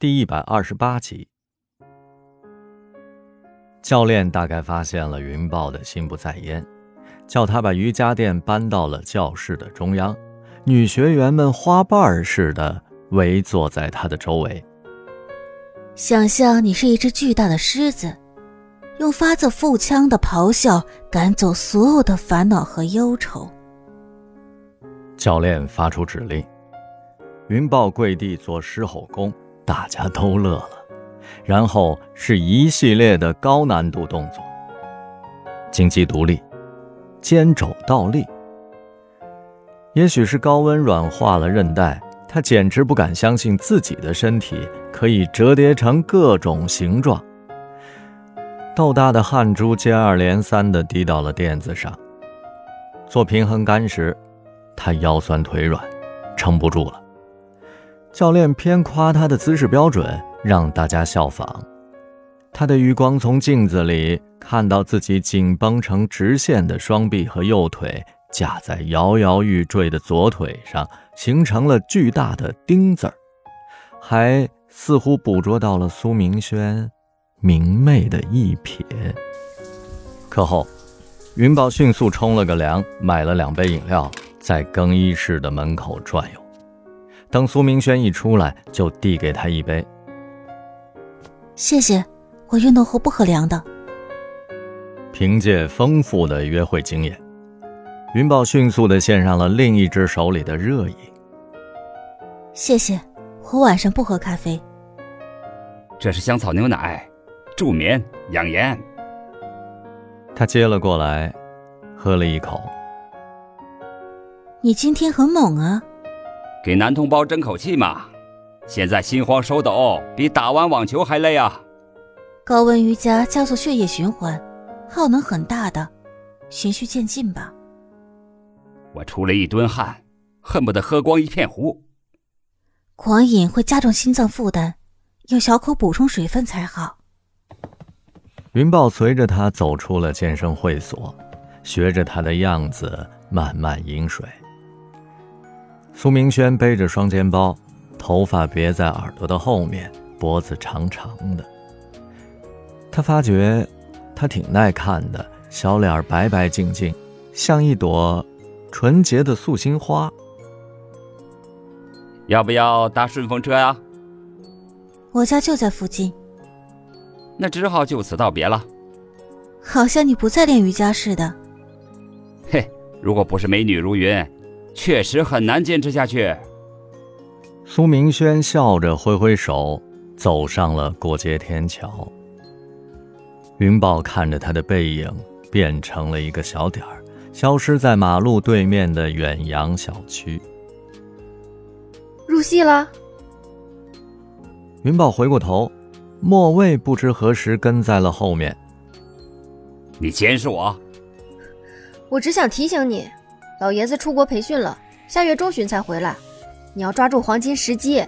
第一百二十八集。教练大概发现了云豹的心不在焉，叫他把瑜伽垫搬到了教室的中央，女学员们花瓣似的围坐在他的周围。想象你是一只巨大的狮子，用发自腹腔的咆哮赶走所有的烦恼和忧愁。教练发出指令，云豹跪地做狮吼功，大家都乐了。然后是一系列的高难度动作：金鸡独立、肩肘倒立。也许是高温软化了韧带。他简直不敢相信自己的身体可以折叠成各种形状。豆大的汗珠接二连三地滴到了垫子上。做平衡杆时，他腰酸腿软，撑不住了。教练偏夸他的姿势标准，让大家效仿。他的余光从镜子里看到自己紧绷成直线的双臂和右腿。架在摇摇欲坠的左腿上，形成了巨大的钉子儿，还似乎捕捉到了苏明轩明媚的一瞥。课后，云宝迅速冲了个凉，买了两杯饮料，在更衣室的门口转悠。等苏明轩一出来，就递给他一杯。谢谢，我运动后不喝凉的。凭借丰富的约会经验。云宝迅速的献上了另一只手里的热饮。谢谢，我晚上不喝咖啡。这是香草牛奶，助眠养颜。他接了过来，喝了一口。你今天很猛啊！给男同胞争口气嘛。现在心慌手抖，比打完网球还累啊。高温瑜伽加速血液循环，耗能很大的，循序渐进吧。我出了一吨汗，恨不得喝光一片湖。狂饮会加重心脏负担，要小口补充水分才好。云豹随着他走出了健身会所，学着他的样子慢慢饮水。苏明轩背着双肩包，头发别在耳朵的后面，脖子长长的。他发觉他挺耐看的，小脸白白净净，像一朵。纯洁的素心花，要不要搭顺风车呀？我家就在附近。那只好就此道别了。好像你不再练瑜伽似的。嘿，如果不是美女如云，确实很难坚持下去。苏明轩笑着挥挥手，走上了过街天桥。云豹看着他的背影，变成了一个小点儿。消失在马路对面的远洋小区。入戏了。云宝回过头，莫蔚不知何时跟在了后面。你监视我？我只想提醒你，老爷子出国培训了，下月中旬才回来，你要抓住黄金时机。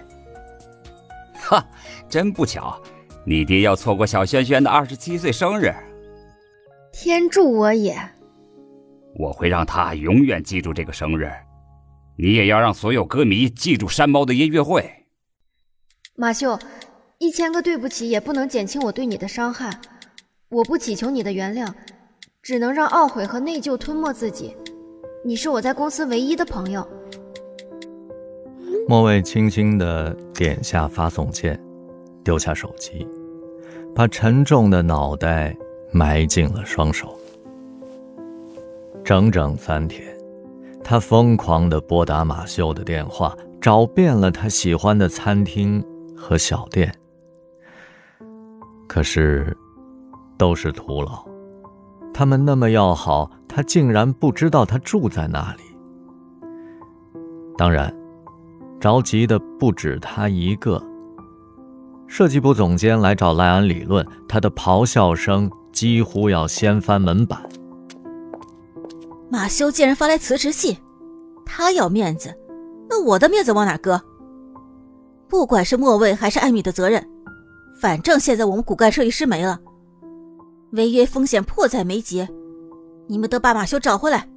哈，真不巧，你爹要错过小轩轩的二十七岁生日。天助我也！我会让他永远记住这个生日，你也要让所有歌迷记住山猫的音乐会。马秀，一千个对不起也不能减轻我对你的伤害，我不祈求你的原谅，只能让懊悔和内疚吞没自己。你是我在公司唯一的朋友。莫蔚轻轻的点下发送键，丢下手机，把沉重的脑袋埋进了双手。整整三天，他疯狂地拨打马修的电话，找遍了他喜欢的餐厅和小店，可是都是徒劳。他们那么要好，他竟然不知道他住在哪里。当然，着急的不止他一个。设计部总监来找赖安理论，他的咆哮声几乎要掀翻门板。马修竟然发来辞职信，他要面子，那我的面子往哪搁？不管是莫蔚还是艾米的责任，反正现在我们骨干设计师没了，违约风险迫在眉睫，你们得把马修找回来。